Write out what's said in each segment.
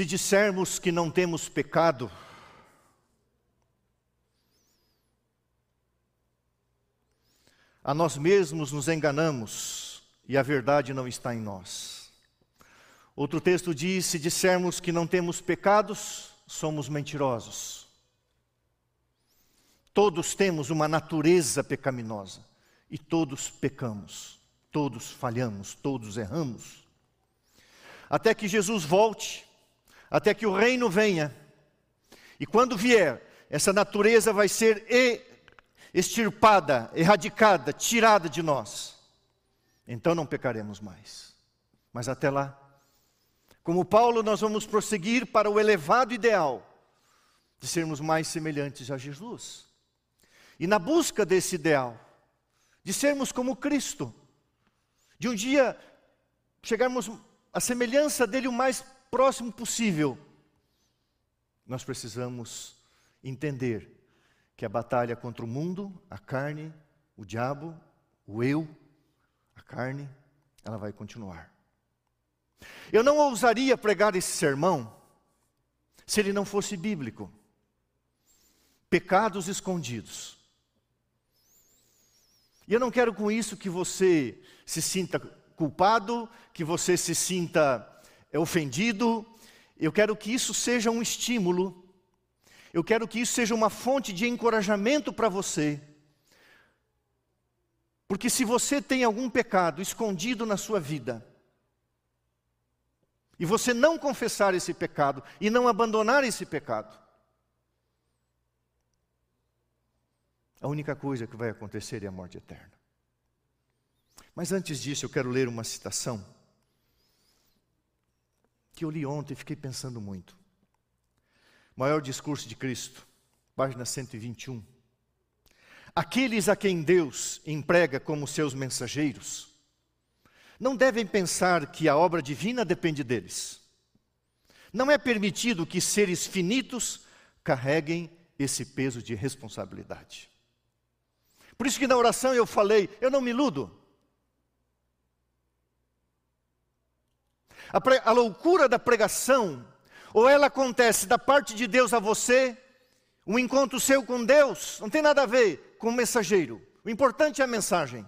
Se dissermos que não temos pecado, a nós mesmos nos enganamos e a verdade não está em nós. Outro texto diz: se dissermos que não temos pecados, somos mentirosos. Todos temos uma natureza pecaminosa e todos pecamos, todos falhamos, todos erramos. Até que Jesus volte, até que o reino venha, e quando vier, essa natureza vai ser extirpada, erradicada, tirada de nós. Então não pecaremos mais. Mas até lá, como Paulo, nós vamos prosseguir para o elevado ideal de sermos mais semelhantes a Jesus. E na busca desse ideal, de sermos como Cristo, de um dia chegarmos à semelhança dele o mais próximo possível, nós precisamos entender que a batalha contra o mundo, a carne, o diabo, o eu, a carne, ela vai continuar. Eu não ousaria pregar esse sermão se ele não fosse bíblico. Pecados escondidos. E eu não quero com isso que você se sinta culpado, que você se sinta é, ofendido. Eu quero que isso seja um estímulo eu quero que isso seja uma fonte de encorajamento para você. Porque se você tem algum pecado escondido na sua vida, e você não confessar esse pecado e não abandonar esse pecado, a única coisa que vai acontecer é a morte eterna. Mas antes disso, eu quero ler uma citação que eu li ontem e fiquei pensando muito. Maior discurso de Cristo, página 121. Aqueles a quem Deus emprega como seus mensageiros, não devem pensar que a obra divina depende deles. Não é permitido que seres finitos carreguem esse peso de responsabilidade. Por isso que na oração eu falei, eu não me iludo. A, a loucura da pregação ou ela acontece da parte de Deus a você, um encontro seu com Deus, não tem nada a ver com o mensageiro. O importante é a mensagem.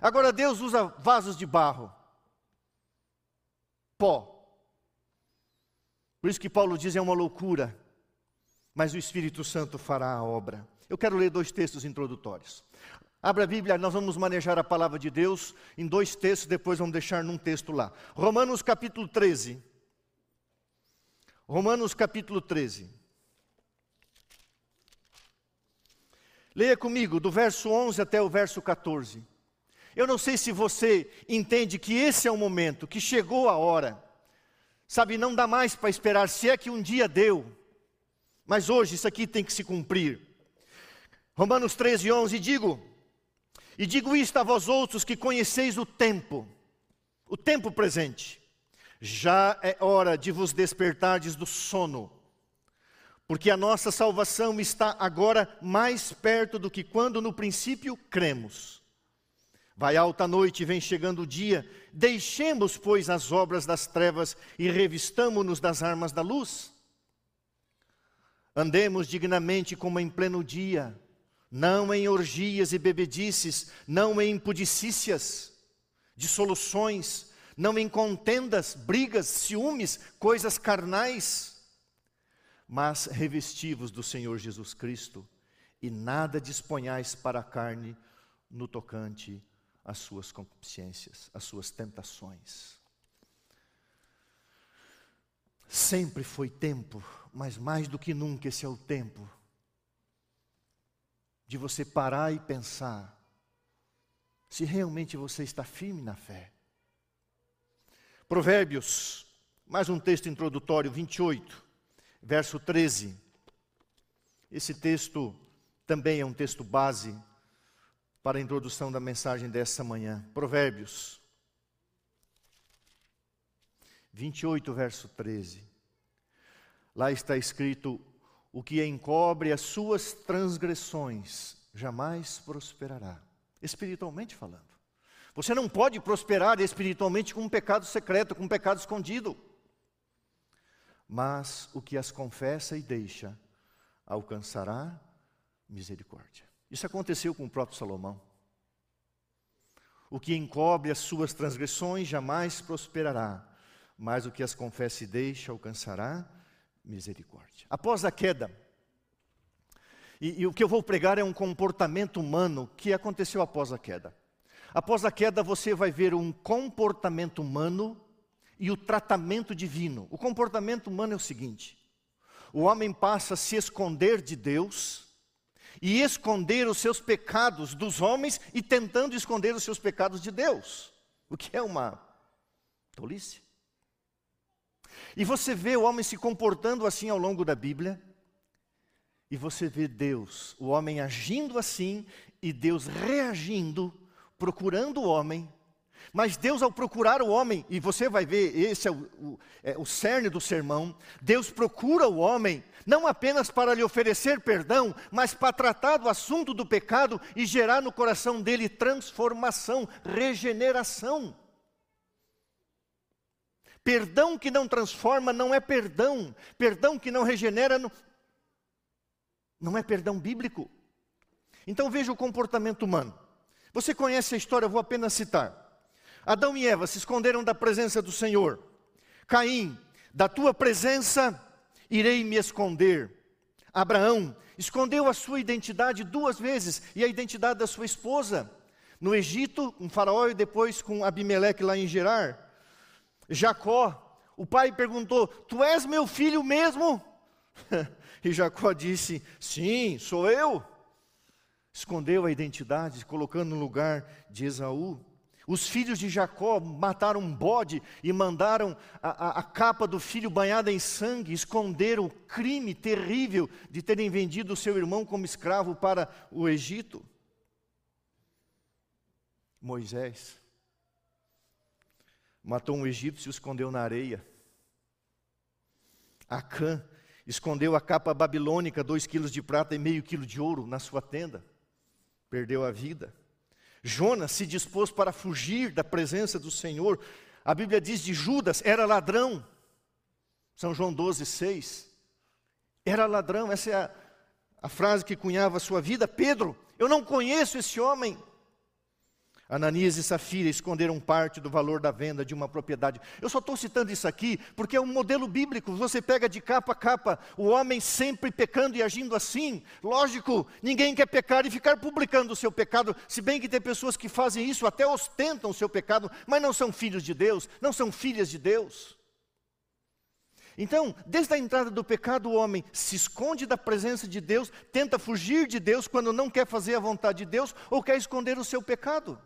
Agora Deus usa vasos de barro, pó. Por isso que Paulo diz é uma loucura, mas o Espírito Santo fará a obra. Eu quero ler dois textos introdutórios. Abra a Bíblia, nós vamos manejar a palavra de Deus em dois textos, depois vamos deixar num texto lá. Romanos capítulo 13. Romanos capítulo 13. Leia comigo, do verso 11 até o verso 14. Eu não sei se você entende que esse é o momento, que chegou a hora. Sabe, não dá mais para esperar, se é que um dia deu. Mas hoje isso aqui tem que se cumprir. Romanos 13, 11, digo, e digo isto a vós outros que conheceis o tempo, o tempo presente já é hora de vos despertardes do sono, porque a nossa salvação está agora mais perto do que quando no princípio cremos. Vai alta noite, vem chegando o dia, deixemos, pois, as obras das trevas e revistamo-nos das armas da luz. Andemos dignamente como em pleno dia, não em orgias e bebedices, não em impudicícias, dissoluções, não em contendas, brigas, ciúmes, coisas carnais, mas revestivos do Senhor Jesus Cristo, e nada disponhais para a carne no tocante às suas concupiscências, às suas tentações. Sempre foi tempo, mas mais do que nunca esse é o tempo de você parar e pensar se realmente você está firme na fé. Provérbios, mais um texto introdutório, 28, verso 13. Esse texto também é um texto base para a introdução da mensagem dessa manhã. Provérbios 28, verso 13. Lá está escrito: O que encobre as suas transgressões jamais prosperará, espiritualmente falando. Você não pode prosperar espiritualmente com um pecado secreto, com um pecado escondido. mas o que as confessa e deixa alcançará misericórdia. Isso aconteceu com o próprio Salomão. O que encobre as suas transgressões jamais prosperará, mas o que as confessa e deixa alcançará misericórdia. Após a queda, e, e, o que eu vou pregar é um comportamento humano que aconteceu após a queda. Após a queda, você vai ver um comportamento humano e o tratamento divino. O comportamento humano é o seguinte: o homem passa a se esconder de Deus e esconder os seus pecados dos homens e tentando esconder os seus pecados de Deus, o que é uma tolice. E você vê o homem se comportando assim ao longo da Bíblia, e você vê Deus, o homem agindo assim e Deus reagindo, procurando o homem. Mas Deus, ao procurar o homem, e você vai ver, esse é o, o, é o cerne do sermão, Deus procura o homem, não apenas para lhe oferecer perdão, mas para tratar do assunto do pecado e gerar no coração dele transformação, regeneração. Perdão que não transforma não é perdão, perdão que não regenera não, não é perdão bíblico. Então veja o comportamento humano. Você conhece a história, eu vou apenas citar. Adão e Eva se esconderam da presença do Senhor. Caim, da tua presença irei me esconder. Abraão escondeu a sua identidade duas vezes e a identidade da sua esposa. No Egito, com Faraó e depois com Abimeleque lá em Gerar. Jacó, o pai perguntou: Tu és meu filho mesmo? E Jacó disse: Sim, sou eu. Escondeu a identidade, colocando no lugar de Esaú. Os filhos de Jacó mataram um bode e mandaram a, a, a, capa do filho banhada em sangue, esconderam o crime terrível de terem vendido o seu irmão como escravo para o Egito. Moisés matou um egípcio e escondeu na areia. Acã escondeu a capa babilônica, dois quilos de prata e meio quilo de ouro na sua tenda, perdeu a vida. Jonas se dispôs para fugir da presença do Senhor. A Bíblia diz de Judas, era ladrão. São João 12, 6. Era ladrão, essa é a, a frase que cunhava a sua vida. Pedro, eu não conheço esse homem. Ananias e Safira esconderam parte do valor da venda de uma propriedade. Eu só estou citando isso aqui porque é um modelo bíblico. Você pega de capa a capa o homem sempre pecando e agindo assim. Lógico, ninguém quer pecar e ficar publicando o seu pecado, se bem que tem pessoas que fazem isso, até ostentam o seu pecado, mas não são filhos de Deus, não são filhas de Deus. Então, desde a entrada do pecado, o homem se esconde da presença de Deus, tenta fugir de Deus quando não quer fazer a vontade de Deus ou quer esconder o seu pecado.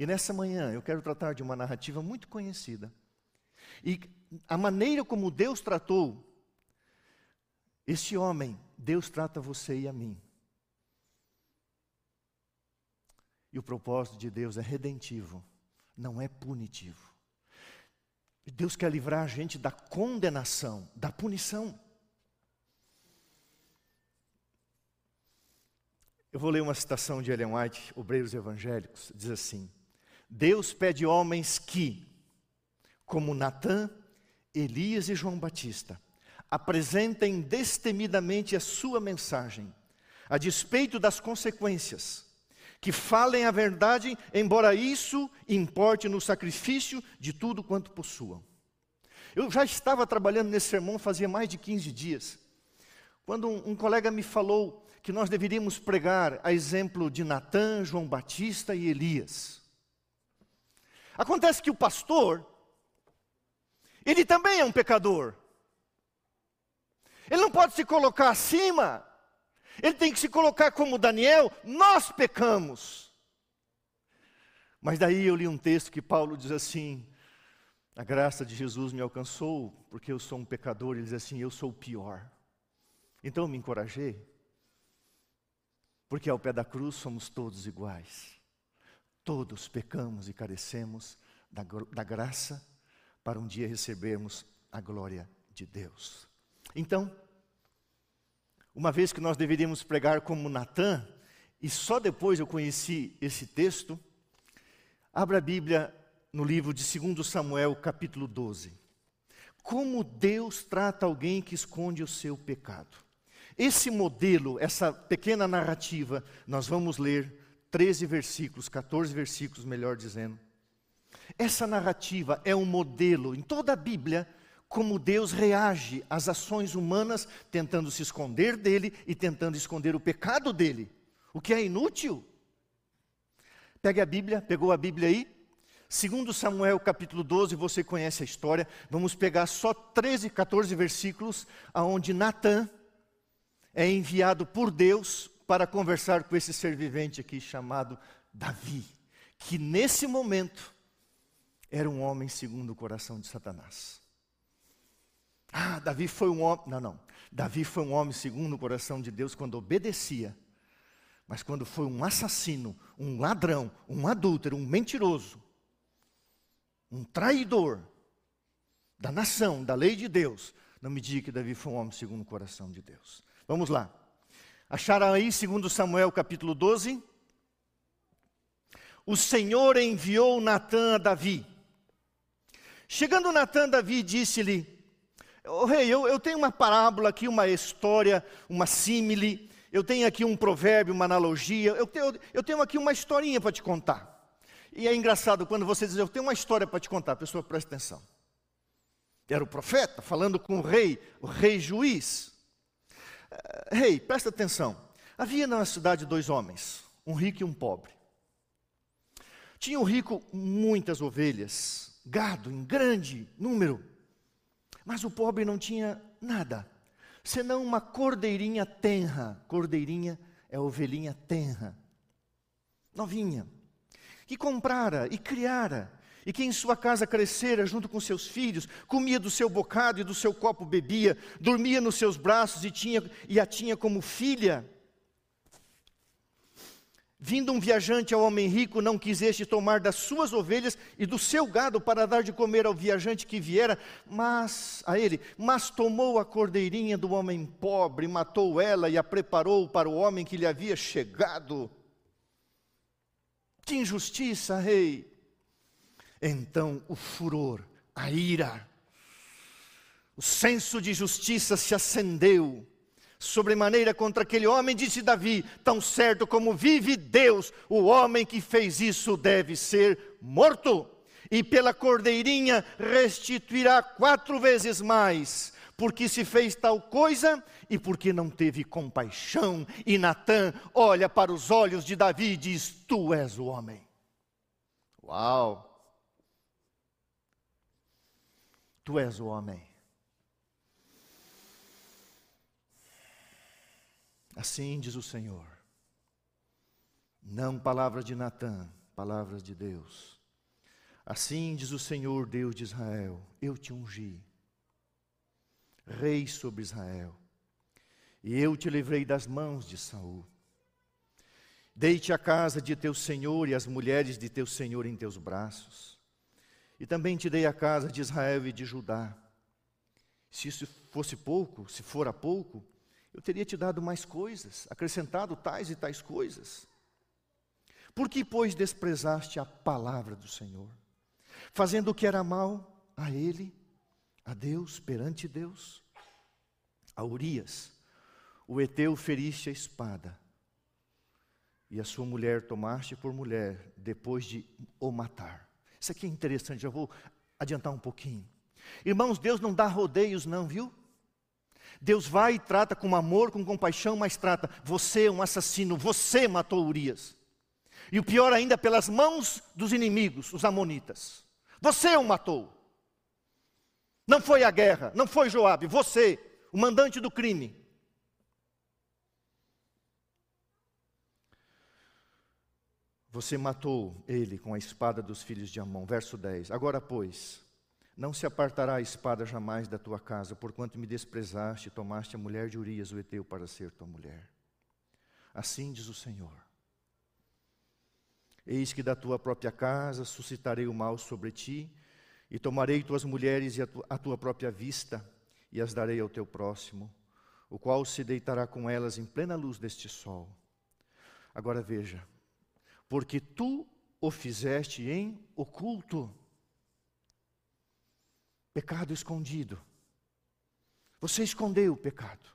E nessa manhã eu quero tratar de uma narrativa muito conhecida. E a maneira como Deus tratou este homem, Deus trata você e a mim. E o propósito de Deus é redentivo, não é punitivo. Deus quer livrar a gente da condenação, da punição. Eu vou ler uma citação de Ellen White, Obreiros Evangélicos, diz assim: Deus pede homens que, como Natã, Elias e João Batista, apresentem destemidamente a sua mensagem, a despeito das consequências, que falem a verdade, embora isso importe no sacrifício de tudo quanto possuam. Eu já estava trabalhando nesse sermão fazia mais de 15 dias, quando um, um colega me falou que nós deveríamos pregar a exemplo de Natã, João Batista e Elias. Acontece que o pastor, ele também é um pecador. Ele não pode se colocar acima. Ele tem que se colocar como Daniel, nós pecamos. Mas daí eu li um texto que Paulo diz assim: a graça de Jesus me alcançou, porque eu sou um pecador. Ele diz assim: eu sou o pior. Então eu me encorajei, porque ao pé da cruz somos todos iguais. Todos pecamos e carecemos da, da graça para um dia recebermos a glória de Deus. Então, uma vez que nós deveríamos pregar como Natã, e só depois eu conheci esse texto, abra a Bíblia no livro de 2 Samuel, capítulo 12. como Deus trata alguém que esconde o seu pecado. Esse modelo, essa pequena narrativa, nós vamos ler 13 versículos, 14 versículos, melhor dizendo. Essa narrativa é um modelo em toda a Bíblia como Deus reage às ações humanas tentando se esconder dele e tentando esconder o pecado dele, o que é inútil. Pegue a Bíblia, pegou a Bíblia aí? Segundo Samuel capítulo 12, você conhece a história. Vamos pegar só 13, 14 versículos aonde Natã é enviado por Deus para conversar com esse ser vivente aqui chamado Davi, que nesse momento era um homem segundo o coração de Satanás. Ah, Davi foi um homem. Não, não. Davi foi um homem segundo o coração de Deus quando obedecia. Mas quando foi um assassino, um ladrão, um adúltero, um mentiroso, um traidor da nação, da lei de Deus, não me diga que Davi foi um homem segundo o coração de Deus. Vamos lá. Acharam aí, segundo Samuel capítulo 12? O Senhor enviou Natã a Davi. Chegando Natã Davi, disse-lhe: oh, Rei, eu, eu tenho uma parábola aqui, uma história, uma símile, eu tenho aqui um provérbio, uma analogia, eu tenho, eu tenho aqui uma historinha para te contar. E é engraçado quando você diz, eu tenho uma história para te contar, a pessoa presta atenção. Era o profeta falando com o rei, o rei juiz. Rei, presta atenção. Havia na cidade dois homens, um rico e um pobre. Tinha o rico muitas ovelhas, gado em grande número, mas o pobre não tinha nada, senão uma cordeirinha tenra. Cordeirinha é ovelhinha tenra, novinha, que comprara e criara e que em sua casa crescera junto com seus filhos, comia do seu bocado e do seu copo bebia, dormia nos seus braços e, tinha, e a tinha como filha. Vindo um viajante ao homem rico, não quis este tomar das suas ovelhas e do seu gado para dar de comer ao viajante que viera, mas a ele, mas tomou a cordeirinha do homem pobre, matou ela e a preparou para o homem que lhe havia chegado. Que injustiça, rei! Então o furor, a ira, o senso de justiça se acendeu sobremaneira contra aquele homem, disse Davi: Tão certo como vive Deus, o homem que fez isso deve ser morto, e pela cordeirinha restituirá quatro vezes mais, porque se fez tal coisa e porque não teve compaixão. E Natã olha para os olhos de Davi e diz: Tu és o homem. Uau! Tu és o homem. Assim diz o Senhor. Não palavras de Natã, palavras de Deus. Assim diz o Senhor, Deus de Israel: Eu te ungi, rei sobre Israel, e eu te livrei das mãos de Saul. Deite a casa de teu senhor e as mulheres de teu senhor em teus braços. E também te dei a casa de Israel e de Judá. Se isso fosse pouco, se fora pouco, eu teria te dado mais coisas, acrescentado tais e tais coisas. Por que, pois, desprezaste a palavra do Senhor, fazendo o que era mal a Ele, a Deus, perante Deus? A Urias, o Eteu feriste a espada, e a sua mulher tomaste por mulher, depois de o matar. Isso aqui é interessante, já vou adiantar um pouquinho. Irmãos, Deus não dá rodeios, não, viu? Deus vai e trata com amor, com compaixão, mas trata, você é um assassino, você matou Urias. E o pior ainda, pelas mãos dos inimigos, os amonitas. Você o matou. Não foi a guerra, não foi Joabe, você, o mandante do crime. Você matou ele com a espada dos filhos de Amon. Verso 10. Agora, pois, não se apartará a espada jamais da tua casa, porquanto me desprezaste e tomaste a mulher de Urias, o Eteu, para ser tua mulher. Assim diz o Senhor. Eis que da tua própria casa suscitarei o mal sobre ti, e tomarei tuas mulheres e a, tu, a tua própria vista, e as darei ao teu próximo, o qual se deitará com elas em plena luz deste sol. Agora veja, porque tu o fizeste em oculto Pecado escondido. Você escondeu o pecado.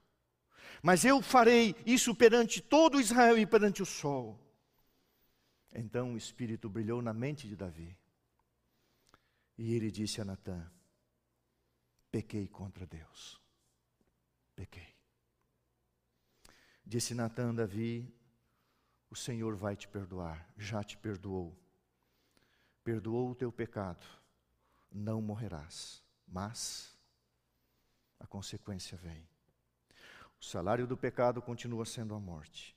Mas eu farei isso perante todo Israel e perante o sol. Então o Espírito brilhou na mente de Davi. E ele disse a Natã: Pequei contra Deus. Pequei. Disse Natã a Davi: O Senhor vai te perdoar, já te perdoou. Perdoou o teu pecado, não morrerás. Mas a consequência vem. O salário do pecado continua sendo a morte.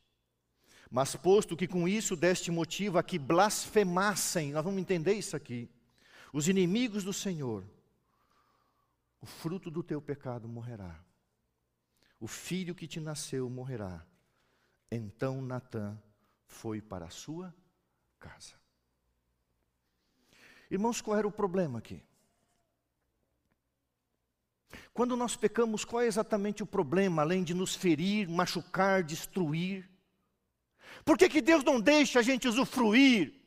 Mas posto que com isso deste motivo a que blasfemassem, nós vamos entender isso aqui os inimigos do Senhor, o fruto do teu pecado morrerá. O filho que te nasceu morrerá. Então Natã foi para a sua casa. Irmãos, qual era o problema aqui? Quando nós pecamos, qual é exatamente o problema, além de nos ferir, machucar, destruir? Por que, que Deus não deixa a gente usufruir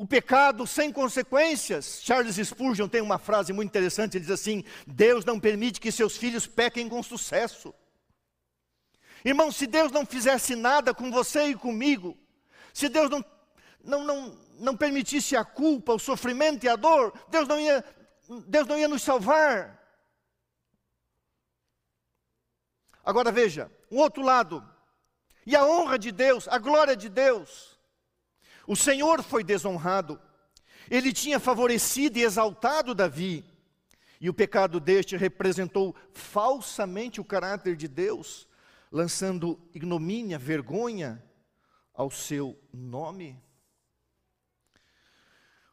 o pecado sem consequências. Charles Spurgeon tem uma frase muito interessante, ele diz assim: Deus não permite que seus filhos pequem com sucesso. Irmão, se Deus não fizesse nada com você e comigo, se Deus não, não, não, não permitisse a culpa, o sofrimento e a dor, Deus não ia, Deus não ia nos salvar. Agora veja, um outro lado, e a honra de Deus, a glória de Deus, o Senhor foi desonrado. Ele tinha favorecido e exaltado Davi. E o pecado deste representou falsamente o caráter de Deus, lançando ignomínia, vergonha ao seu nome.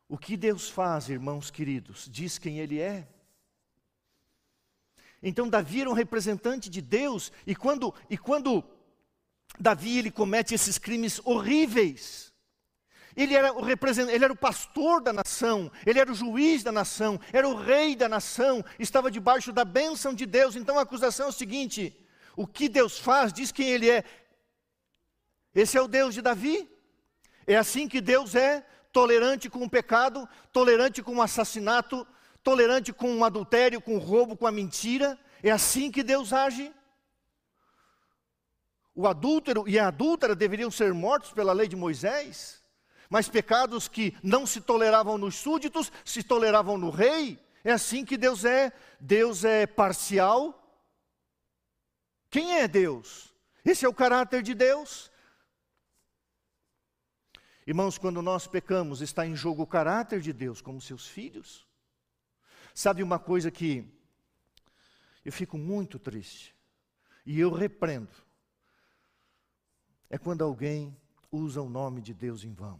O que Deus faz, irmãos queridos, diz quem Ele é. Então Davi era um representante de Deus, e quando, e quando Davi ele comete esses crimes horríveis, ele era, o represent... ele era o pastor da nação, ele era o juiz da nação, era o rei da nação, estava debaixo da bênção de Deus. Então a acusação é o seguinte: o que Deus faz diz quem ele é. Esse é o Deus de Davi. É assim que Deus é, tolerante com o pecado, tolerante com o assassinato, tolerante com o adultério, com o roubo, com a mentira. É assim que Deus age. O adúltero e a adúltera deveriam ser mortos pela lei de Moisés. Mas pecados que não se toleravam nos súditos, se toleravam no rei. É assim que Deus é. Deus é parcial. Quem é Deus? Esse é o caráter de Deus. Irmãos, quando nós pecamos, está em jogo o caráter de Deus como seus filhos. Sabe uma coisa que eu fico muito triste e eu repreendo? É quando alguém usa o nome de Deus em vão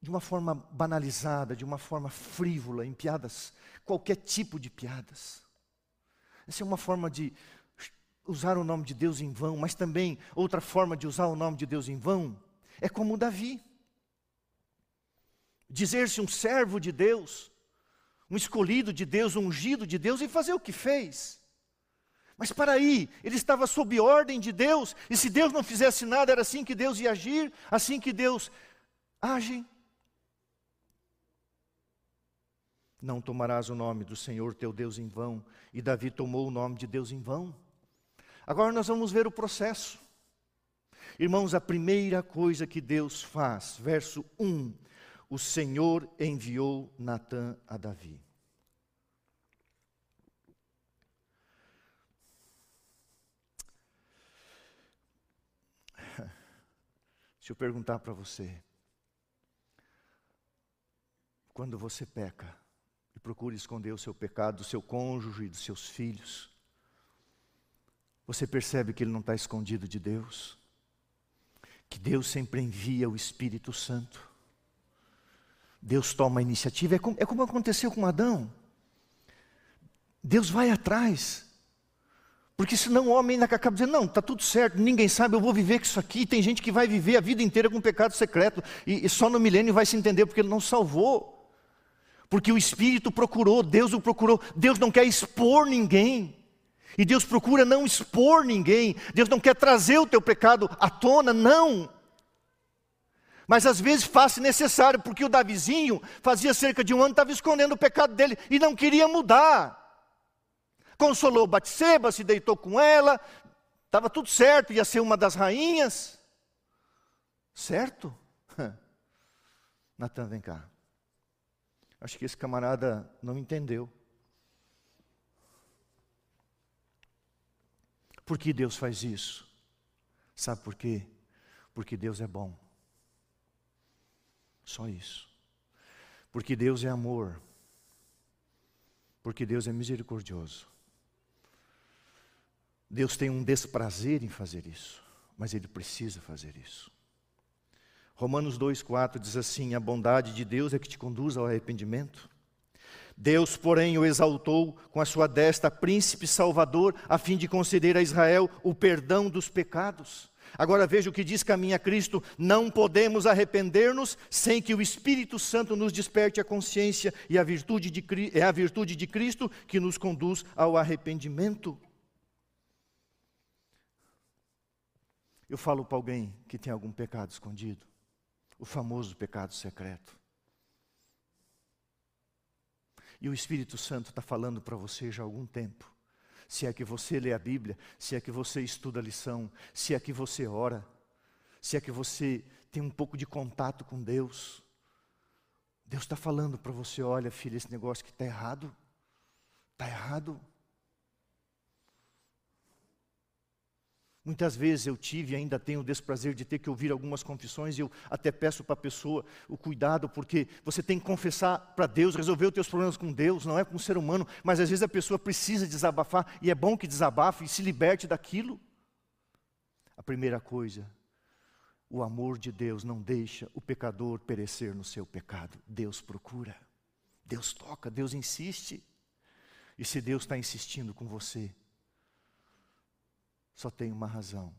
de uma forma banalizada, de uma forma frívola, em piadas, qualquer tipo de piadas. Essa é uma forma de usar o nome de Deus em vão, mas também outra forma de usar o nome de Deus em vão é como Davi. Dizer-se um servo de Deus, um escolhido de Deus, um ungido de Deus e fazer o que fez. Mas para aí, ele estava sob ordem de Deus, e se Deus não fizesse nada, era assim que Deus ia agir, assim que Deus age. Não tomarás o nome do Senhor teu Deus em vão. E Davi tomou o nome de Deus em vão. Agora nós vamos ver o processo. Irmãos, a primeira coisa que Deus faz, verso 1: O Senhor enviou Natã a Davi. Se eu perguntar para você, quando você peca, procure esconder o seu pecado do seu cônjuge e dos seus filhos. Você percebe que ele não está escondido de Deus? Que Deus sempre envia o Espírito Santo. Deus toma a iniciativa. É como, é como aconteceu com Adão. Deus vai atrás. Porque senão o homem ainda acaba dizendo, não, está tudo certo, ninguém sabe, eu vou viver com isso aqui. Tem gente que vai viver a vida inteira com pecado secreto. E, e só no milênio vai se entender porque ele não salvou. Porque o Espírito procurou, Deus o procurou. Deus não quer expor ninguém. E Deus procura não expor ninguém. Deus não quer trazer o teu pecado à tona, não. Mas às vezes faz necessário, porque o Davizinho fazia cerca de um ano, estava escondendo o pecado dele e não queria mudar. Consolou Batseba, se deitou com ela, estava tudo certo, ia ser uma das rainhas. Certo? Natan, vem cá. Acho que esse camarada não entendeu. Por que Deus faz isso? Sabe por quê? Porque Deus é bom. Só isso. Porque Deus é amor. Porque Deus é misericordioso. Deus tem um desprazer em fazer isso, mas Ele precisa fazer isso. Romanos 2,4 diz assim: A bondade de Deus é que te conduz ao arrependimento. Deus, porém, o exaltou com a sua destra, príncipe salvador, a fim de conceder a Israel o perdão dos pecados. Agora veja o que diz caminha Cristo: não podemos arrepender-nos sem que o Espírito Santo nos desperte a consciência, e a virtude de, é a virtude de Cristo que nos conduz ao arrependimento. Eu falo para alguém que tem algum pecado escondido, o famoso pecado secreto. E o Espírito Santo está falando para você já há algum tempo. Se é que você lê a Bíblia, se é que você estuda a lição, se é que você ora, se é que você tem um pouco de contato com Deus. Deus está falando para você: olha, filha, esse negócio que está errado, está errado. Muitas vezes eu tive e ainda tenho o desprazer de ter que ouvir algumas confissões e eu até peço para a pessoa o cuidado, porque você tem que confessar para Deus, resolver os teus problemas com Deus, não é com o ser humano, mas às vezes a pessoa precisa desabafar e é bom que desabafe e se liberte daquilo. A primeira coisa, o amor de Deus não deixa o pecador perecer no seu pecado. Deus procura, Deus toca, Deus insiste. E se Deus está insistindo com você, só tem uma razão: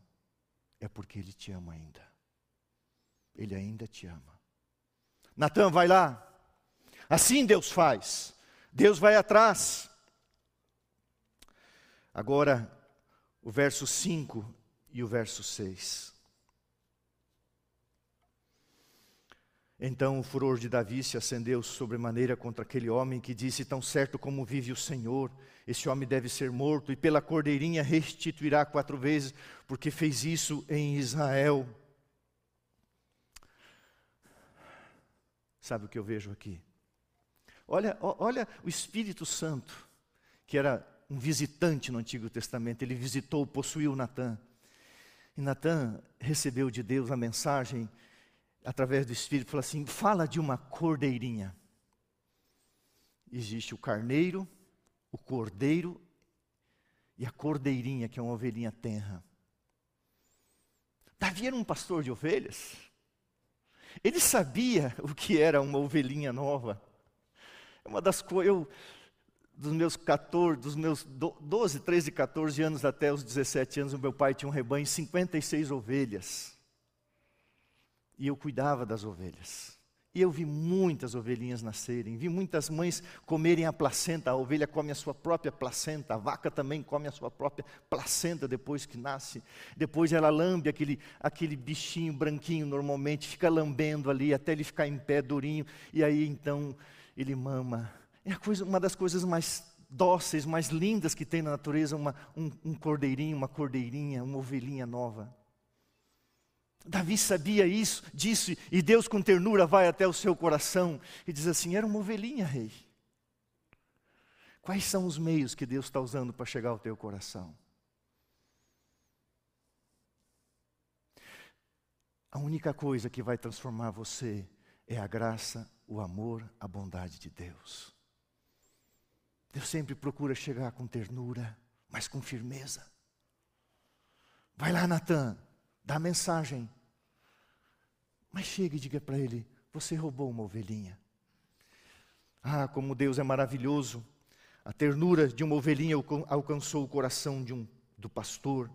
é porque Ele te ama ainda. Ele ainda te ama. Natan, vai lá. Assim Deus faz. Deus vai atrás. Agora, o verso 5 e o verso 6. Então o furor de Davi se acendeu sobremaneira contra aquele homem que disse: Tão certo como vive o Senhor, esse homem deve ser morto, e pela cordeirinha restituirá quatro vezes, porque fez isso em Israel. Sabe o que eu vejo aqui? Olha, olha o Espírito Santo, que era um visitante no Antigo Testamento, ele visitou, possuiu Natã. E Natã recebeu de Deus a mensagem através do Espírito, falou assim: fala de uma cordeirinha. Existe o carneiro, o cordeiro e a cordeirinha, que é uma ovelhinha tenra. Davi era um pastor de ovelhas. Ele sabia o que era uma ovelhinha nova. É uma das coisas, eu, dos meus 14, dos meus 12, 13, 14 anos até os 17 anos, o meu pai tinha um rebanho, 56 ovelhas. E eu cuidava das ovelhas. E eu vi muitas ovelhinhas nascerem, vi muitas mães comerem a placenta, a ovelha come a sua própria placenta, a vaca também come a sua própria placenta depois que nasce. Depois ela lambe aquele, aquele bichinho branquinho, normalmente, fica lambendo ali até ele ficar em pé durinho, e aí então ele mama. É coisa, uma das coisas mais dóceis, mais lindas que tem na natureza, uma, um, um cordeirinho, uma cordeirinha, uma ovelhinha nova. Davi sabia isso, disso, e Deus com ternura vai até o seu coração e diz assim: era uma ovelhinha, rei. Quais são os meios que Deus está usando para chegar ao teu coração? A única coisa que vai transformar você é a graça, o amor, a bondade de Deus. Deus sempre procura chegar com ternura, mas com firmeza. Vai lá, Natan, dá a mensagem. Mas chegue e diga para ele: Você roubou uma ovelhinha. Ah, como Deus é maravilhoso. A ternura de uma ovelhinha alcançou o coração de um, do pastor.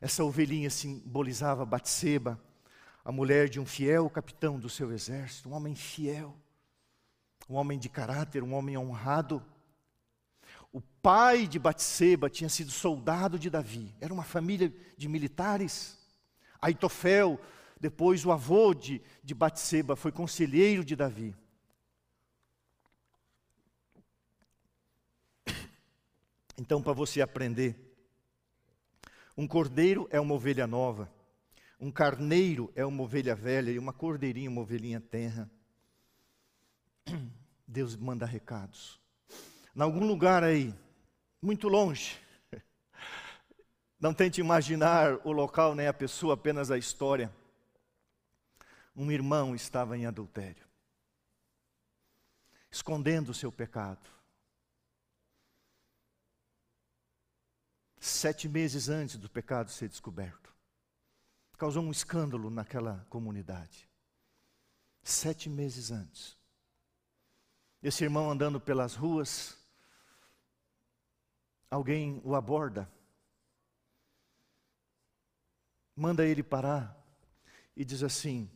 Essa ovelhinha simbolizava Batseba, a mulher de um fiel capitão do seu exército, um homem fiel, um homem de caráter, um homem honrado. O pai de Batseba tinha sido soldado de Davi, era uma família de militares. Aitofel, Depois, o avô de, de Batseba foi conselheiro de Davi. Então, para você aprender, um cordeiro é uma ovelha nova, um carneiro é uma ovelha velha e uma cordeirinha, uma ovelhinha tenra. Deus manda recados. Em algum lugar aí, muito longe, não tente imaginar o local nem a pessoa, apenas a história. Um irmão estava em adultério, escondendo o seu pecado. Sete meses antes do pecado ser descoberto, causou um escândalo naquela comunidade. Sete meses antes. Esse irmão andando pelas ruas, alguém o aborda, manda ele parar e diz assim: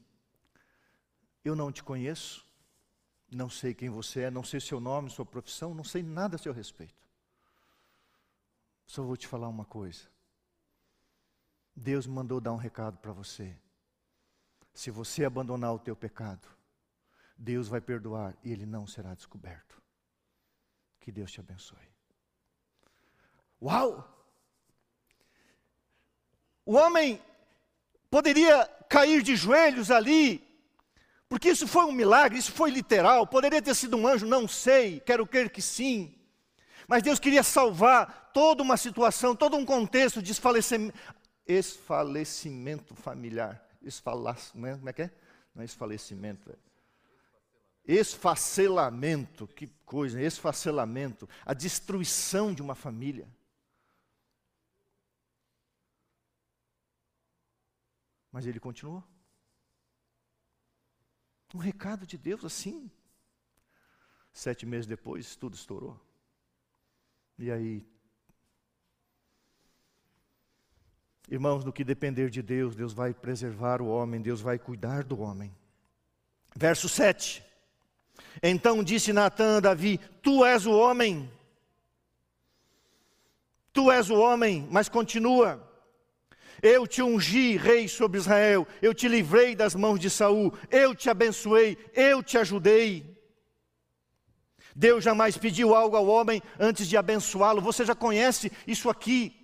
Eu não te conheço, não sei quem você é, não sei seu nome, sua profissão, não sei nada a seu respeito. Só vou te falar uma coisa. Deus me mandou dar um recado para você. Se você abandonar o teu pecado, Deus vai perdoar e ele não será descoberto. Que Deus te abençoe. Uau! O homem poderia cair de joelhos ali, porque isso foi um milagre, isso foi literal. Poderia ter sido um anjo, não sei, quero crer que sim. Mas Deus queria salvar toda uma situação, todo um contexto de esfalecimento, esfalecimento familiar. Esfalecimento, é, como é que é? Não é esfalecimento, é esfacelamento, que coisa, esfacelamento, a destruição de uma família. Mas ele continuou. Um recado de Deus assim. Sete meses depois, tudo estourou. E aí, irmãos, no que depender de Deus, Deus vai preservar o homem, Deus vai cuidar do homem. Verso 7. Então disse Natan a Davi: Tu és o homem. Tu és o homem, mas continua. Eu te ungi rei sobre Israel, eu te livrei das mãos de Saul, eu te abençoei, eu te ajudei. Deus jamais pediu algo ao homem antes de abençoá-lo. Você já conhece isso aqui.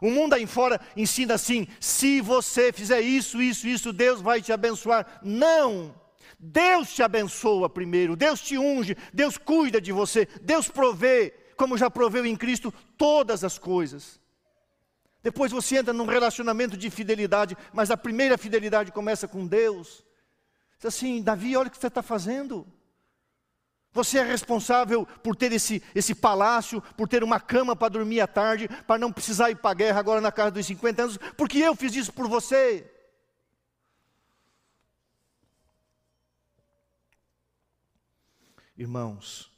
O mundo aí fora ensina assim: se você fizer isso, isso, isso, Deus vai te abençoar. Não! Deus te abençoa primeiro, Deus te unge, Deus cuida de você, Deus provê, como já proveu em Cristo, todas as coisas. Depois você entra num relacionamento de fidelidade, mas a primeira fidelidade começa com Deus. Diz assim, Davi, olha o que você está fazendo. Você é responsável por ter esse, esse palácio, por ter uma cama para dormir à tarde, para não precisar ir para a guerra agora na casa dos 50 anos, porque eu fiz isso por você. Irmãos,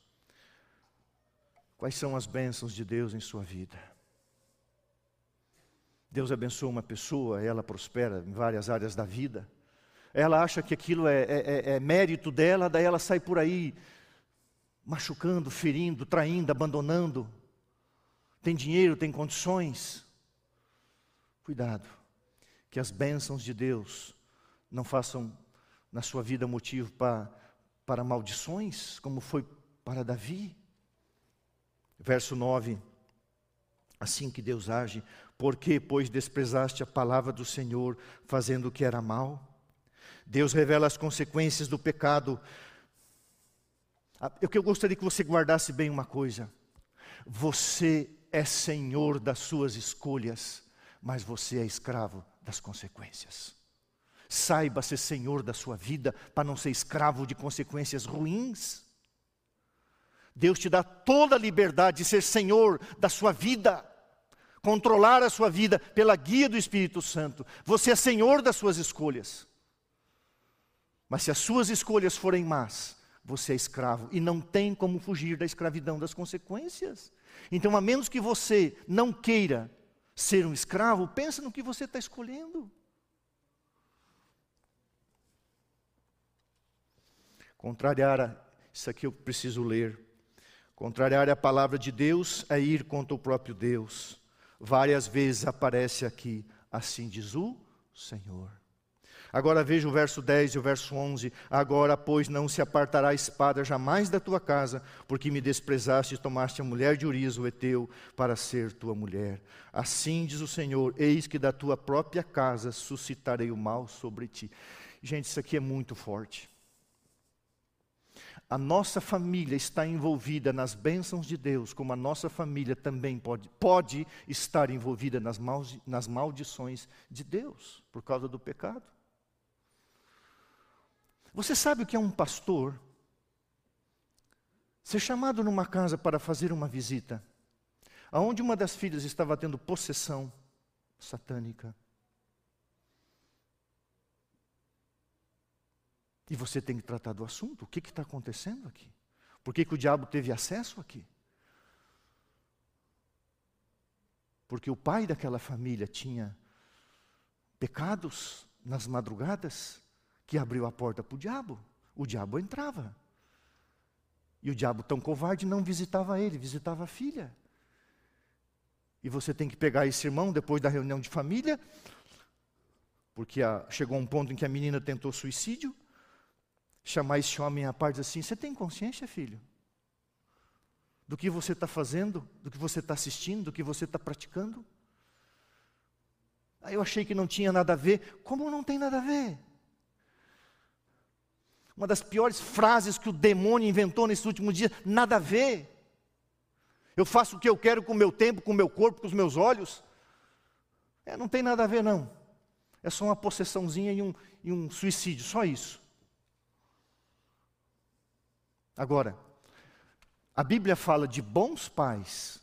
quais são as bênçãos de Deus em sua vida? Deus abençoa uma pessoa, ela prospera em várias áreas da vida. Ela acha que aquilo é, é, é, é mérito dela, daí ela sai por aí machucando, ferindo, traindo, abandonando. Tem dinheiro, tem condições. Cuidado, que as bênçãos de Deus não façam na sua vida motivo para, para maldições, como foi para Davi. Verso 9. Assim que Deus age, por que, pois, desprezaste a palavra do Senhor, fazendo o que era mal? Deus revela as consequências do pecado. Ah, eu gostaria que você guardasse bem uma coisa. Você é senhor das suas escolhas, mas você é escravo das consequências. Saiba ser senhor da sua vida para não ser escravo de consequências ruins. Deus te dá toda a liberdade de ser senhor da sua vida controlar a sua vida pela guia do Espírito Santo. Você é senhor das suas escolhas. Mas se as suas escolhas forem más, você é escravo e não tem como fugir da escravidão das consequências. Então, a menos que você não queira ser um escravo, pensa no que você está escolhendo. Contrariar, a, isso aqui eu preciso ler. Contrariar a palavra de Deus é ir contra o próprio Deus várias vezes aparece aqui, assim diz o Senhor. Agora veja o verso 10 e o verso 11. Agora, pois, não se apartará a espada jamais da tua casa, porque me desprezaste e tomaste a mulher de Urias, o Eteu, para ser tua mulher. Assim diz o Senhor: Eis que da tua própria casa suscitarei o mal sobre ti. Gente, isso aqui é muito forte. A nossa família está envolvida nas bênçãos de Deus, como a nossa família também pode, pode estar envolvida nas, nas maldições de Deus, por causa do pecado. Você sabe o que é um pastor? Ser chamado numa casa para fazer uma visita, aonde uma das filhas estava tendo possessão satânica. E você tem que tratar do assunto. O que está acontecendo aqui? Por que, que o diabo teve acesso aqui? Porque o pai daquela família tinha pecados nas madrugadas que abriu a porta para o diabo. O diabo entrava. E o diabo, tão covarde, não visitava ele, visitava a filha. E você tem que pegar esse irmão depois da reunião de família, porque a, chegou um ponto em que a menina tentou suicídio, chamar esse homem à parte assim: Você tem consciência, filho? Do que você está fazendo, do que você está assistindo, do que você está praticando? Aí eu achei que não tinha nada a ver. Como não tem nada a ver? Uma das piores frases que o demônio inventou nesses últimos dias, nada a ver. Eu faço o que eu quero com o meu tempo, com o meu corpo, com os meus olhos. É, não tem nada a ver, não. É só uma possessãozinha e um, e um suicídio, só isso. Agora, a Bíblia fala de bons pais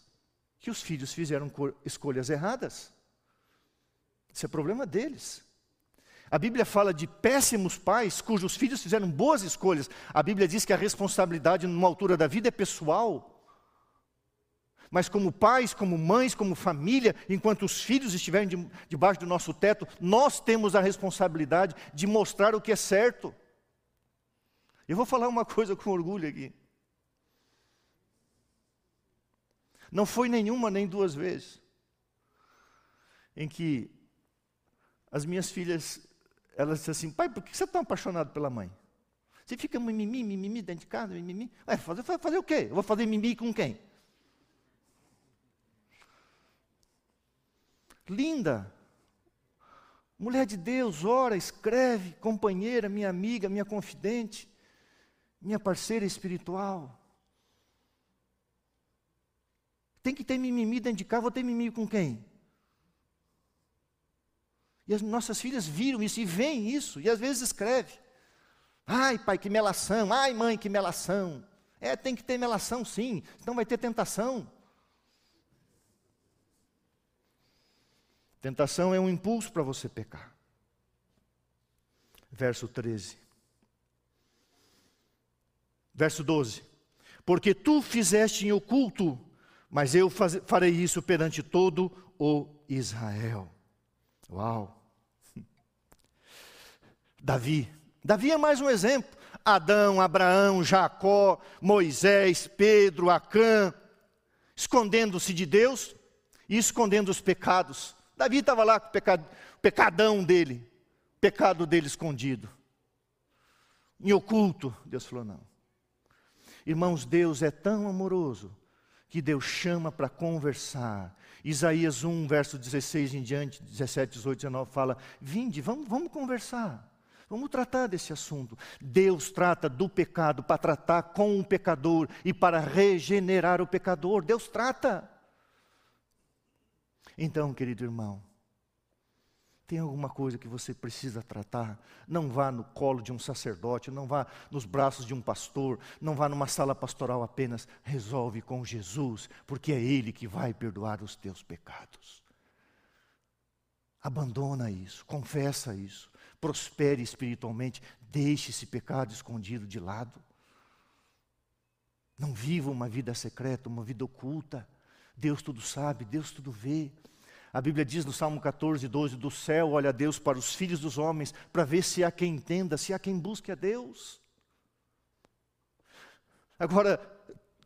que os filhos fizeram escolhas erradas. Isso é problema deles. A Bíblia fala de péssimos pais cujos filhos fizeram boas escolhas. A Bíblia diz que a responsabilidade numa altura da vida é pessoal. Mas como pais, como mães, como família, enquanto os filhos estiverem de, debaixo do nosso teto, nós temos a responsabilidade de mostrar o que é certo. Eu vou falar uma coisa com orgulho aqui. Não foi nenhuma nem duas vezes em que as minhas filhas ela disse assim, pai, por que você é tão apaixonado pela mãe? Você fica mimimi, mimimi dentro de casa, mimimi. Ué, fazer, fazer o quê? Eu vou fazer mimimi com quem? Linda. Mulher de Deus, ora, escreve, companheira, minha amiga, minha confidente, minha parceira espiritual. Tem que ter mimimi dentro de casa, vou ter mimimi com quem? E as nossas filhas viram isso e veem isso, e às vezes escreve. Ai, pai, que melação. Ai, mãe, que melação. É, tem que ter melação sim, senão vai ter tentação. Tentação é um impulso para você pecar. Verso 13. Verso 12. Porque tu fizeste em oculto, mas eu faz, farei isso perante todo o Israel. Uau! Davi. Davi é mais um exemplo. Adão, Abraão, Jacó, Moisés, Pedro, Acã, escondendo-se de Deus e escondendo os pecados. Davi estava lá com o pecado, pecadão dele, pecado dele escondido. Em oculto, Deus falou: não. Irmãos, Deus é tão amoroso que Deus chama para conversar. Isaías 1, verso 16 em diante, 17, 18, 19, fala: Vinde, vamos, vamos conversar. Vamos tratar desse assunto. Deus trata do pecado para tratar com o pecador e para regenerar o pecador. Deus trata. Então, querido irmão, tem alguma coisa que você precisa tratar? Não vá no colo de um sacerdote, não vá nos braços de um pastor, não vá numa sala pastoral apenas. Resolve com Jesus, porque é Ele que vai perdoar os teus pecados. Abandona isso, confessa isso prospere espiritualmente, deixe esse pecado escondido de lado. Não viva uma vida secreta, uma vida oculta. Deus tudo sabe, Deus tudo vê. A Bíblia diz no Salmo 14, 12: Do céu olha Deus para os filhos dos homens, para ver se há quem entenda, se há quem busque a Deus. Agora,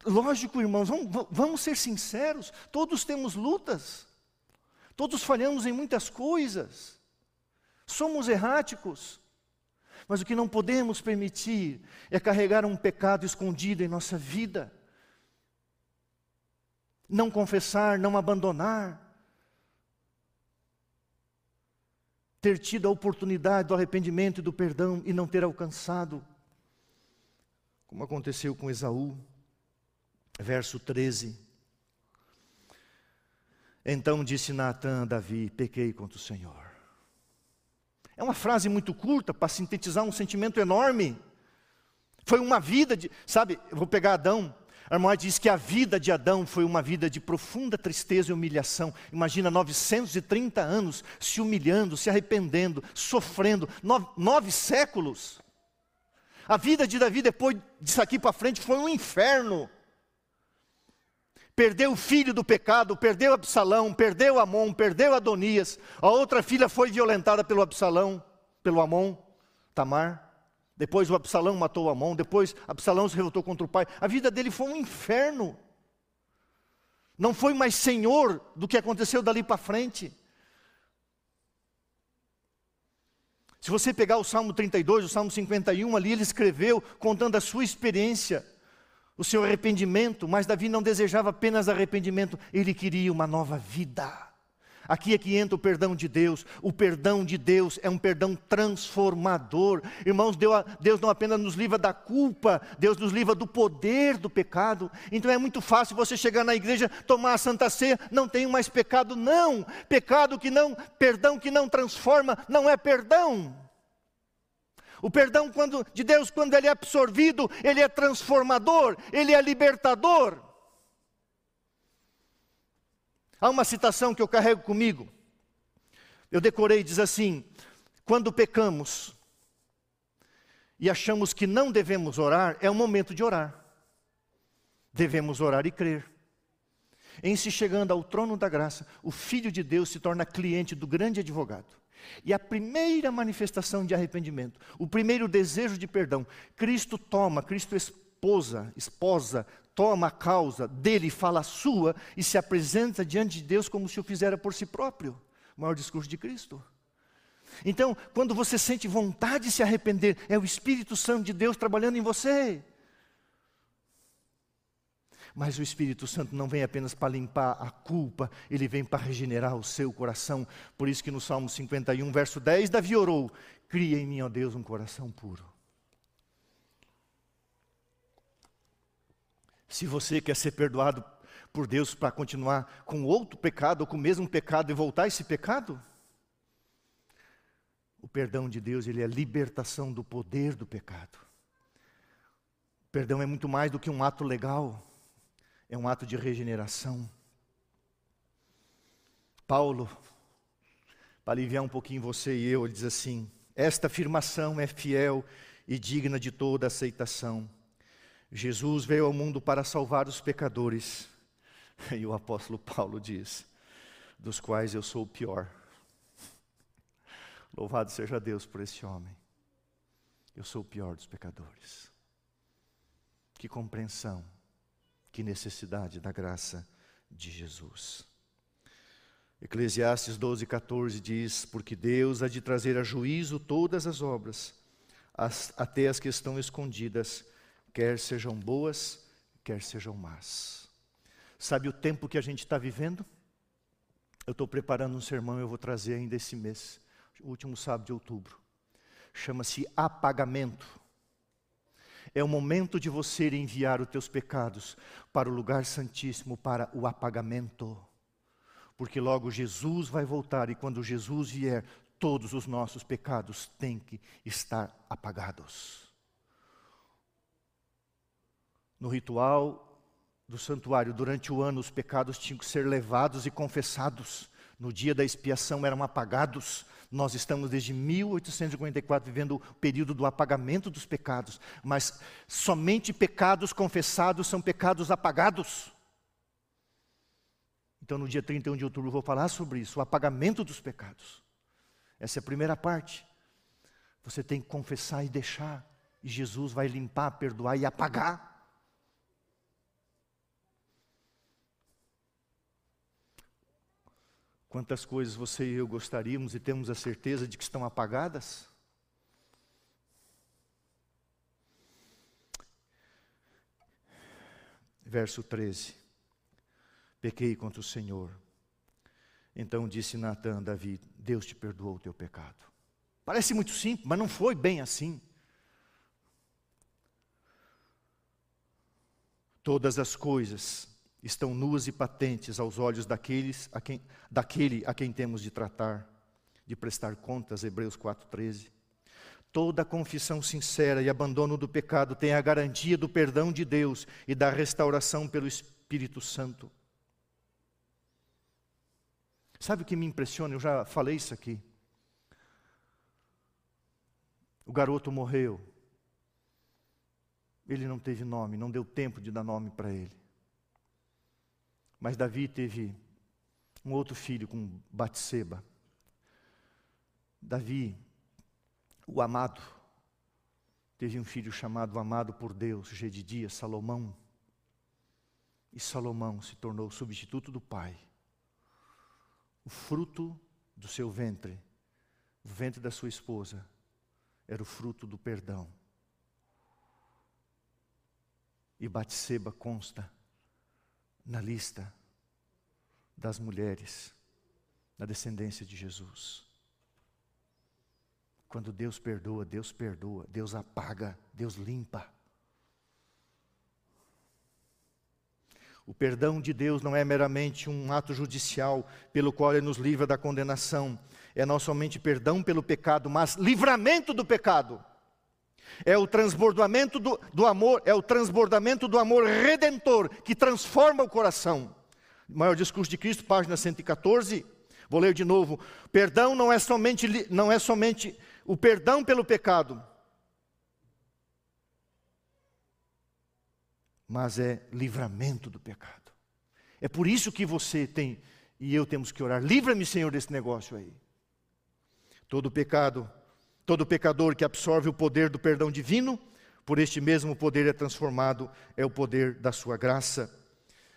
lógico, irmãos, vamos, vamos ser sinceros: todos temos lutas, todos falhamos em muitas coisas. somos erráticos. Mas o que não podemos permitir é carregar um pecado escondido em nossa vida. Não confessar, não abandonar. Ter tido a oportunidade do arrependimento e do perdão e não ter alcançado. Como aconteceu com Esaú. Verso 13. Então disse Natan a Davi: Pequei contra o Senhor. É uma frase muito curta para sintetizar um sentimento enorme. Foi uma vida de, sabe, vou pegar Adão. A irmã diz que a vida de Adão foi uma vida de profunda tristeza e humilhação. Imagina 930 anos se humilhando, se arrependendo, sofrendo, nove, nove séculos. A vida de Davi depois disso aqui para frente foi um inferno. Perdeu o filho do pecado, perdeu Absalão, perdeu Amon, perdeu Adonias. A outra filha foi violentada pelo Absalão, pelo Amon, Tamar. Depois o Absalão matou Amon, depois Absalão se revoltou contra o pai. A vida dele foi um inferno. Não foi mais senhor do que aconteceu dali para frente. Se você pegar o Salmo 32, o Salmo 51, ali ele escreveu contando a sua experiência o seu arrependimento, mas Davi não desejava apenas arrependimento, ele queria uma nova vida. Aqui é que entra o perdão de Deus. O perdão de Deus é um perdão transformador. Irmãos, Deus não apenas nos livra da culpa, Deus nos livra do poder do pecado. Então é muito fácil você chegar na igreja, tomar a Santa Ceia, não tenho mais pecado. Não, pecado que não, perdão que não transforma, não é perdão. O perdão quando, de Deus, quando ele é absorvido, ele é transformador, ele é libertador. Há uma citação que eu carrego comigo. Eu decorei, diz assim: quando pecamos e achamos que não devemos orar, é o momento de orar. Devemos orar e crer. Em se chegando ao trono da graça, o Filho de Deus se torna cliente do grande advogado. E a primeira manifestação de arrependimento, o primeiro desejo de perdão, Cristo toma, Cristo esposa, esposa, toma a causa dele, fala a sua e se apresenta diante de Deus como se o fizera por si próprio. O maior discurso de Cristo. Então, quando você sente vontade de se arrepender, é o Espírito Santo de Deus trabalhando em você. Mas o Espírito Santo não vem apenas para limpar a culpa, ele vem para regenerar o seu coração. Por isso que no Salmo 51, verso 10, Davi orou: Cria em mim, ó Deus, um coração puro. Se você quer ser perdoado por Deus para continuar com outro pecado ou com o mesmo pecado e voltar a esse pecado, o perdão de Deus, ele é a libertação do poder do pecado. O perdão é muito mais do que um ato legal é um ato de regeneração. Paulo, para aliviar um pouquinho você e eu, ele diz assim: Esta afirmação é fiel e digna de toda aceitação. Jesus veio ao mundo para salvar os pecadores. E o apóstolo Paulo diz: Dos quais eu sou o pior. Louvado seja Deus por esse homem. Eu sou o pior dos pecadores. Que compreensão que necessidade da graça de Jesus. Eclesiastes 12, 14 diz: Porque Deus há de trazer a juízo todas as obras, as, até as que estão escondidas, quer sejam boas, quer sejam más. Sabe o tempo que a gente está vivendo? Eu estou preparando um sermão, eu vou trazer ainda esse mês, último sábado de outubro. Chama-se apagamento é o momento de você enviar os teus pecados para o lugar santíssimo, para o apagamento. Porque logo Jesus vai voltar e quando Jesus vier, todos os nossos pecados têm que estar apagados. No ritual do santuário, durante o ano, os pecados tinham que ser levados e confessados. No dia da expiação eram apagados. Nós estamos desde 1854 vivendo o período do apagamento dos pecados, mas somente pecados confessados são pecados apagados. Então, no dia 31 de outubro, vou falar sobre isso, o apagamento dos pecados. Essa é a primeira parte. Você tem que confessar e deixar, e Jesus vai limpar, perdoar e apagar. Quantas coisas você e eu gostaríamos e temos a certeza de que estão apagadas? Verso 13: Pequei contra o Senhor. Então disse Natan a Davi: Deus te perdoou o teu pecado. Parece muito simples, mas não foi bem assim. Todas as coisas estão nuas e patentes aos olhos daqueles a quem, daquele a quem temos de tratar, de prestar contas, Hebreus 4,13. Toda confissão sincera e abandono do pecado tem a garantia do perdão de Deus e da restauração pelo Espírito Santo. Sabe o que me impressiona? Eu já falei isso aqui. O garoto morreu. Ele não teve nome, não deu tempo de dar nome para ele. Mas Davi teve um outro filho com Batseba. Davi, o amado, teve um filho chamado amado por Deus, Gedidia, Salomão. E Salomão se tornou o substituto do pai. O fruto do seu ventre, o ventre da sua esposa, era o fruto do perdão. E Batseba consta na lista das mulheres da descendência de Jesus. Quando Deus perdoa, Deus perdoa, Deus apaga, Deus limpa. O perdão de Deus não é meramente um ato judicial pelo qual Ele nos livra da condenação, é não somente perdão pelo pecado, mas livramento do pecado. É o transbordamento do, do amor, é o transbordamento do amor redentor que transforma o coração. Maior discurso de Cristo, página 114. Vou ler de novo. Perdão não é somente não é somente o perdão pelo pecado, mas é livramento do pecado. É por isso que você tem e eu temos que orar. Livra-me, Senhor, desse negócio aí. Todo pecado Todo pecador que absorve o poder do perdão divino, por este mesmo poder é transformado, é o poder da sua graça.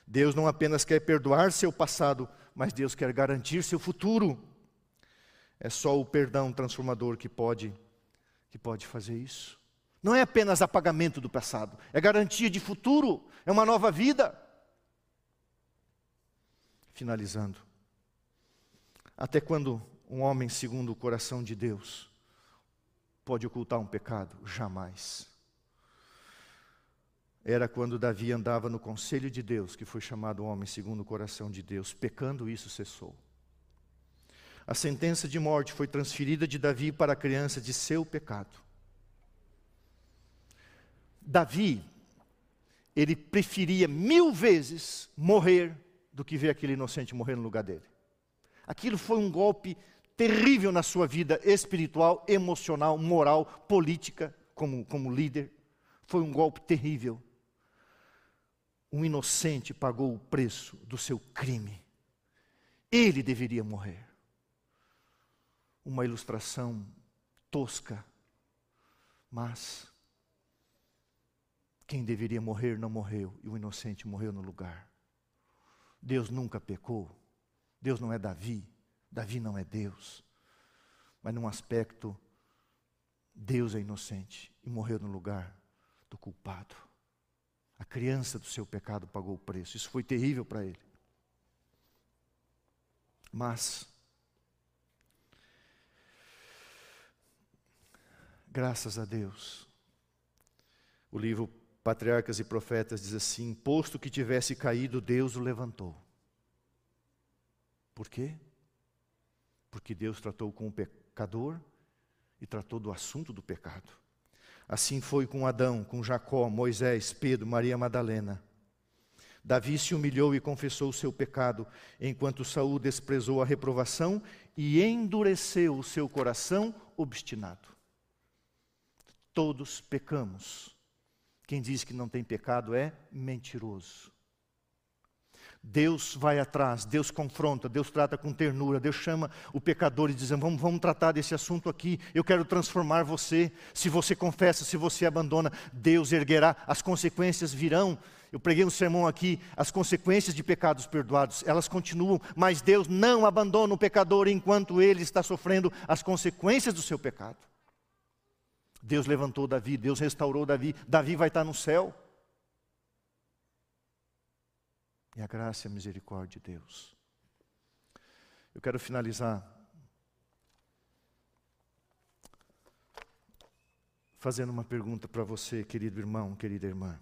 Deus não apenas quer perdoar seu passado, mas Deus quer garantir seu futuro. É só o perdão transformador que pode que pode fazer isso. Não é apenas apagamento do passado, é garantia de futuro, é uma nova vida. Finalizando. Até quando um homem segundo o coração de Deus pode ocultar um pecado? Jamais. Era quando Davi andava no conselho de Deus, que foi chamado homem segundo o coração de Deus, pecando, isso cessou. A sentença de morte foi transferida de Davi para a criança de seu pecado. Davi, ele preferia mil vezes morrer do que ver aquele inocente morrer no lugar dele. Aquilo foi um golpe terrível na sua vida espiritual, emocional, moral, política, como, como líder. Foi um golpe terrível. Um inocente pagou o preço do seu crime. Ele deveria morrer. Uma ilustração tosca, mas quem deveria morrer não morreu e o inocente morreu no lugar. Deus nunca pecou. Deus não é Davi. Davi não é Deus. Mas num aspecto, Deus é inocente e morreu no lugar do culpado. A criança do seu pecado pagou o preço. Isso foi terrível para ele. Mas, graças a Deus, o livro Patriarcas e Profetas diz assim: posto que tivesse caído, Deus o levantou. Por quê? Porque Deus tratou com o pecador e tratou do assunto do pecado. Assim foi com Adão, com Jacó, Moisés, Pedro, Maria Madalena. Davi se humilhou e confessou o seu pecado, enquanto Saul desprezou a reprovação e endureceu o seu coração obstinado. Todos pecamos. Quem diz que não tem pecado é mentiroso. Deus vai atrás, Deus confronta, Deus trata com ternura, Deus chama o pecador e diz: vamos, vamos tratar desse assunto aqui, eu quero transformar você. Se você confessa, se você abandona, Deus erguerá, as consequências virão. Eu preguei um sermão aqui, as consequências de pecados perdoados, elas continuam, mas Deus não abandona o pecador enquanto ele está sofrendo as consequências do seu pecado. Deus levantou Davi, Deus restaurou Davi, Davi vai estar no céu. E a graça e a misericórdia de Deus. Eu quero finalizar fazendo uma pergunta para você, querido irmão, querida irmã.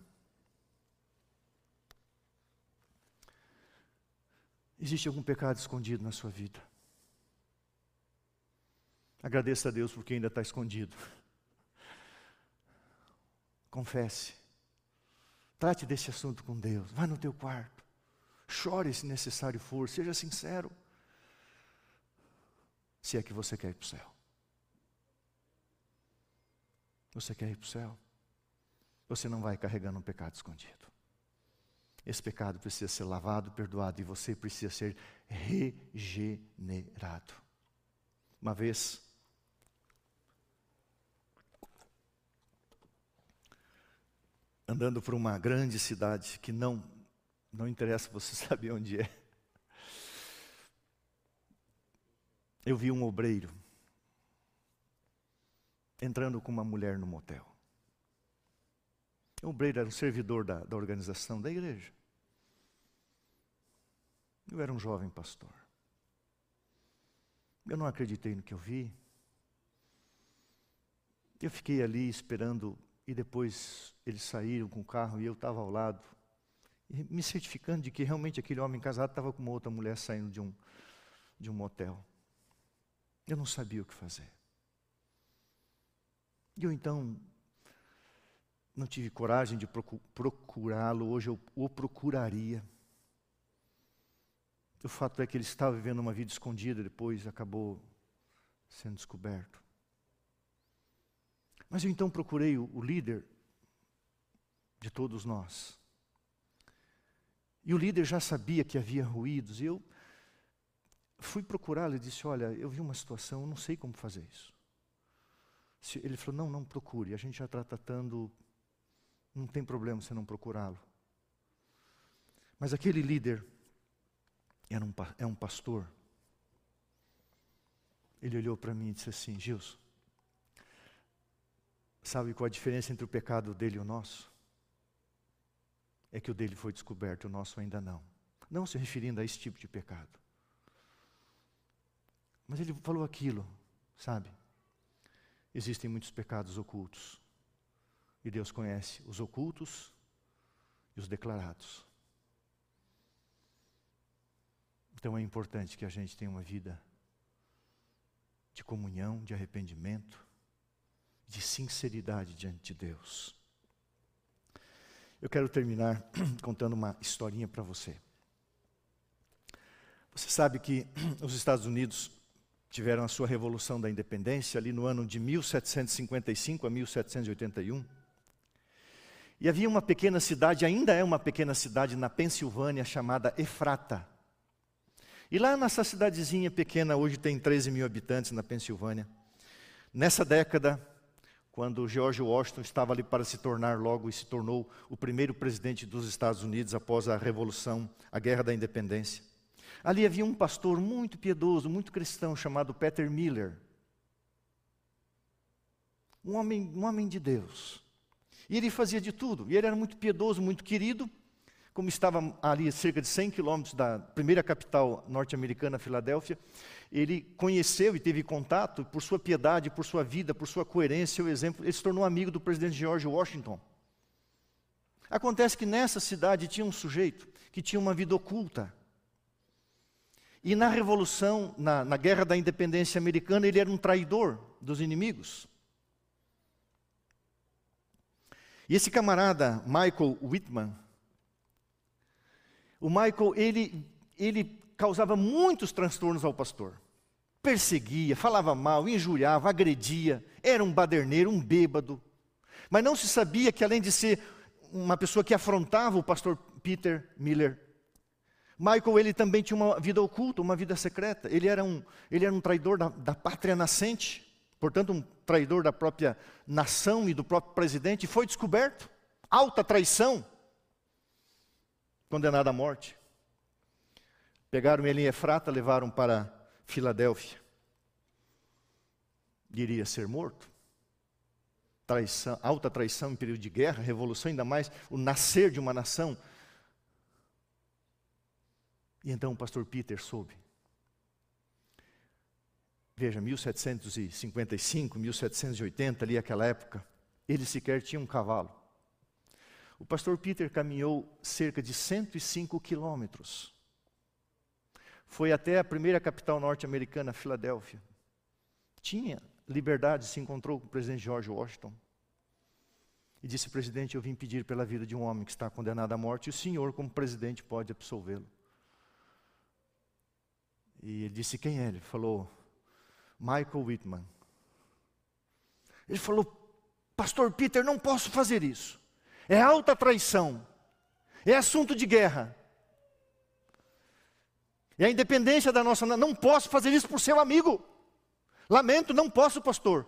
Existe algum pecado escondido na sua vida? Agradeça a Deus porque ainda está escondido. Confesse. Trate desse assunto com Deus. Vá no teu quarto. Chore se necessário for. Seja sincero. Se é que você quer ir para o céu. Você quer ir para o céu? Você não vai carregando um pecado escondido. Esse pecado precisa ser lavado, perdoado e você precisa ser regenerado. Uma vez, andando por uma grande cidade que não não interessa você saber onde é. Eu vi um obreiro entrando com uma mulher no motel. O obreiro era um servidor da, da organização da igreja. Eu era um jovem pastor. Eu não acreditei no que eu vi. Eu fiquei ali esperando e depois eles saíram com o carro e eu estava ao lado, me certificando de que realmente aquele homem casado estava com uma outra mulher saindo de um, de um motel. Eu não sabia o que fazer. E eu então não tive coragem de procurá-lo, hoje eu o procuraria. O fato é que ele estava vivendo uma vida escondida, depois acabou sendo descoberto. Mas eu então procurei o, o líder de todos nós. E o líder já sabia que havia ruídos, e eu fui procurá-lo e disse: Olha, eu vi uma situação, eu não sei como fazer isso. Ele falou: Não, não procure, a gente já está tratando, não tem problema você não procurá-lo. Mas aquele líder era um, é um pastor. Ele olhou para mim e disse assim: Gilson, sabe qual a diferença entre o pecado dele e o nosso? É que o dele foi descoberto, o nosso ainda não. Não se referindo a esse tipo de pecado. Mas ele falou aquilo, sabe? Existem muitos pecados ocultos. E Deus conhece os ocultos e os declarados. Então é importante que a gente tenha uma vida de comunhão, de arrependimento, de sinceridade diante de Deus. Eu quero terminar contando uma historinha para você. Você sabe que os Estados Unidos tiveram a sua revolução da independência ali no ano de 1755 a 1781. E havia uma pequena cidade, ainda é uma pequena cidade na Pensilvânia chamada Efrata. E lá nessa cidadezinha pequena, hoje tem 13 mil habitantes na Pensilvânia. Nessa década, quando George Washington estava ali para se tornar logo e se tornou o primeiro presidente dos Estados Unidos após a Revolução, a Guerra da Independência. Ali havia um pastor muito piedoso, muito cristão, chamado Peter Miller. Um homem, um homem de Deus. E ele fazia de tudo. E ele era muito piedoso, muito querido como estava ali cerca de 100 quilômetros da primeira capital norte-americana, Filadélfia, ele conheceu e teve contato, por sua piedade, por sua vida, por sua coerência, o exemplo, ele se tornou amigo do presidente George Washington. Acontece que nessa cidade tinha um sujeito que tinha uma vida oculta. E na Revolução, na, na Guerra da Independência Americana, ele era um traidor dos inimigos. E esse camarada, Michael Whitman, o Michael, ele, ele causava muitos transtornos ao pastor. Perseguia, falava mal, injuriava, agredia, era um baderneiro, um bêbado. Mas não se sabia que, além de ser uma pessoa que afrontava o pastor Peter Miller, Michael ele também tinha uma vida oculta, uma vida secreta. Ele era um, ele era um traidor da, da pátria nascente, portanto, um traidor da própria nação e do próprio presidente, foi descoberto. Alta traição. Condenado à morte. Pegaram ele em Efrata, levaram para Filadélfia. Iria ser morto. Traição, alta traição em período de guerra, revolução, ainda mais o nascer de uma nação. E então o pastor Peter soube. Veja, 1755, 1780, ali aquela época, ele sequer tinha um cavalo. O pastor Peter caminhou cerca de 105 quilômetros. Foi até a primeira capital norte-americana, Filadélfia. Tinha liberdade, se encontrou com o presidente George Washington. E disse: Presidente, eu vim pedir pela vida de um homem que está condenado à morte, e o senhor, como presidente, pode absolvê-lo. E ele disse: Quem é ele? Falou: Michael Whitman. Ele falou: Pastor Peter, não posso fazer isso. É alta traição. É assunto de guerra. E a independência da nossa. Não posso fazer isso por seu amigo. Lamento, não posso, pastor.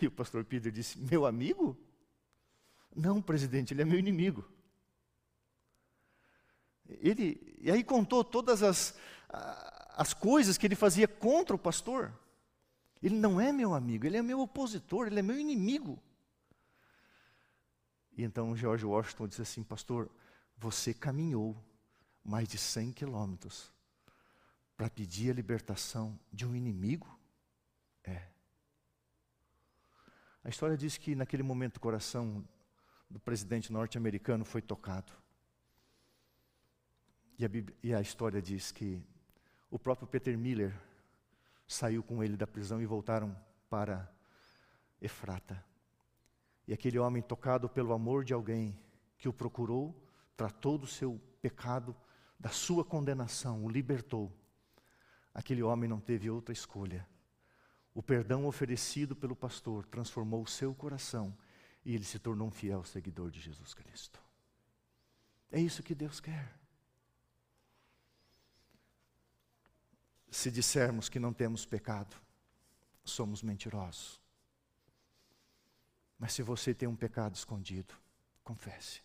E o pastor Peter disse: Meu amigo? Não, presidente, ele é meu inimigo. Ele, e aí contou todas as, as coisas que ele fazia contra o pastor. Ele não é meu amigo, ele é meu opositor, ele é meu inimigo. E então George Washington disse assim: Pastor, você caminhou mais de 100 quilômetros para pedir a libertação de um inimigo? É. A história diz que naquele momento o coração do presidente norte-americano foi tocado. E a, Bíblia, e a história diz que o próprio Peter Miller saiu com ele da prisão e voltaram para Efrata. E aquele homem, tocado pelo amor de alguém que o procurou, tratou do seu pecado, da sua condenação, o libertou. Aquele homem não teve outra escolha. O perdão oferecido pelo pastor transformou o seu coração e ele se tornou um fiel seguidor de Jesus Cristo. É isso que Deus quer. Se dissermos que não temos pecado, somos mentirosos. Mas se você tem um pecado escondido, confesse.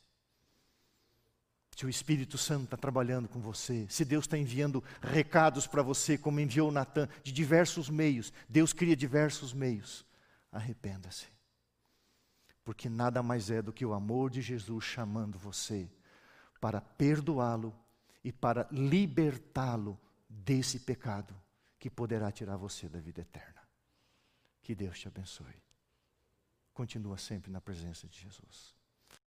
Se o Espírito Santo está trabalhando com você, se Deus está enviando recados para você, como enviou Natan, de diversos meios, Deus cria diversos meios, arrependa-se porque nada mais é do que o amor de Jesus chamando você para perdoá-lo e para libertá-lo desse pecado que poderá tirar você da vida eterna. Que Deus te abençoe. Continua sempre na presença de Jesus.